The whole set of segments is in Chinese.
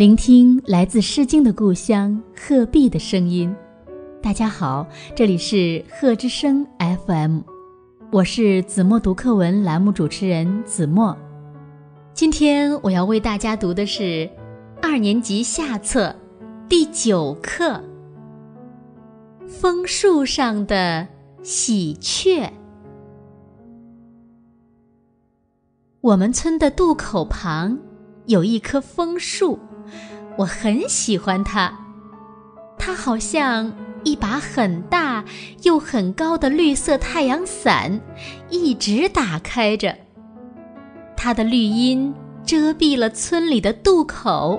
聆听来自《诗经》的故乡鹤壁的声音。大家好，这里是鹤之声 FM，我是子墨读课文栏目主持人子墨。今天我要为大家读的是二年级下册第九课《枫树上的喜鹊》。我们村的渡口旁有一棵枫树，我很喜欢它。它好像一把很大又很高的绿色太阳伞，一直打开着。它的绿荫遮蔽了村里的渡口。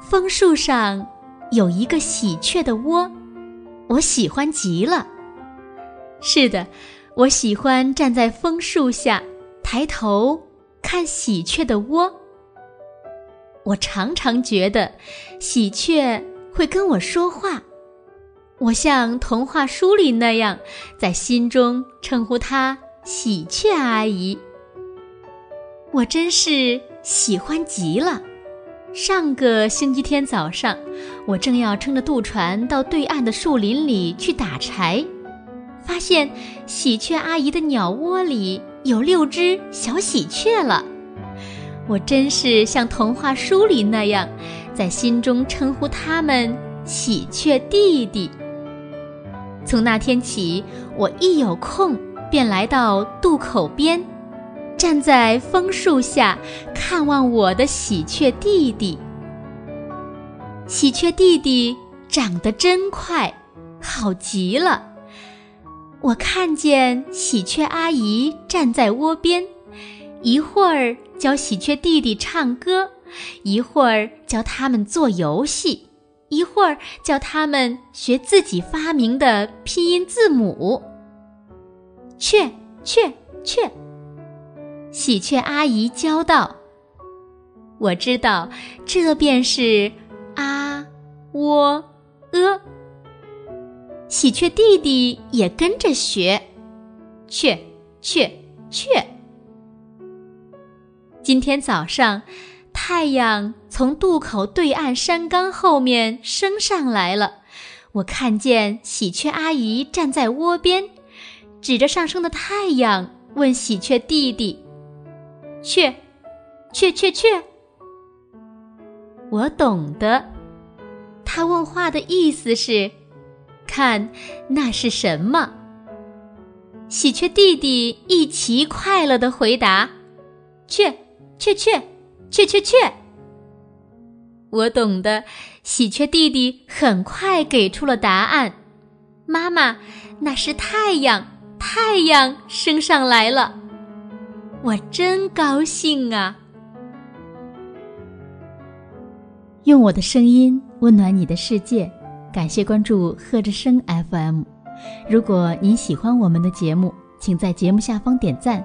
枫树上有一个喜鹊的窝，我喜欢极了。是的，我喜欢站在枫树下。抬头看喜鹊的窝，我常常觉得喜鹊会跟我说话，我像童话书里那样，在心中称呼她喜鹊阿姨。我真是喜欢极了。上个星期天早上，我正要撑着渡船到对岸的树林里去打柴，发现喜鹊阿姨的鸟窝里。有六只小喜鹊了，我真是像童话书里那样，在心中称呼他们“喜鹊弟弟”。从那天起，我一有空便来到渡口边，站在枫树下看望我的喜鹊弟弟。喜鹊弟弟长得真快，好极了。我看见喜鹊阿姨站在窝边，一会儿教喜鹊弟弟唱歌，一会儿教他们做游戏，一会儿教他们学自己发明的拼音字母。雀雀雀，喜鹊阿姨教道：“我知道，这便是啊喔呃。”喜鹊弟弟也跟着学，雀雀雀。今天早上，太阳从渡口对岸山岗后面升上来了。我看见喜鹊阿姨站在窝边，指着上升的太阳，问喜鹊弟弟：“雀，雀雀雀。”我懂得，他问话的意思是。看，那是什么？喜鹊弟弟一齐快乐的回答：“雀，雀雀，雀雀雀。”我懂得，喜鹊弟弟很快给出了答案：“妈妈，那是太阳，太阳升上来了。”我真高兴啊！用我的声音温暖你的世界。感谢关注贺之声 FM。如果您喜欢我们的节目，请在节目下方点赞，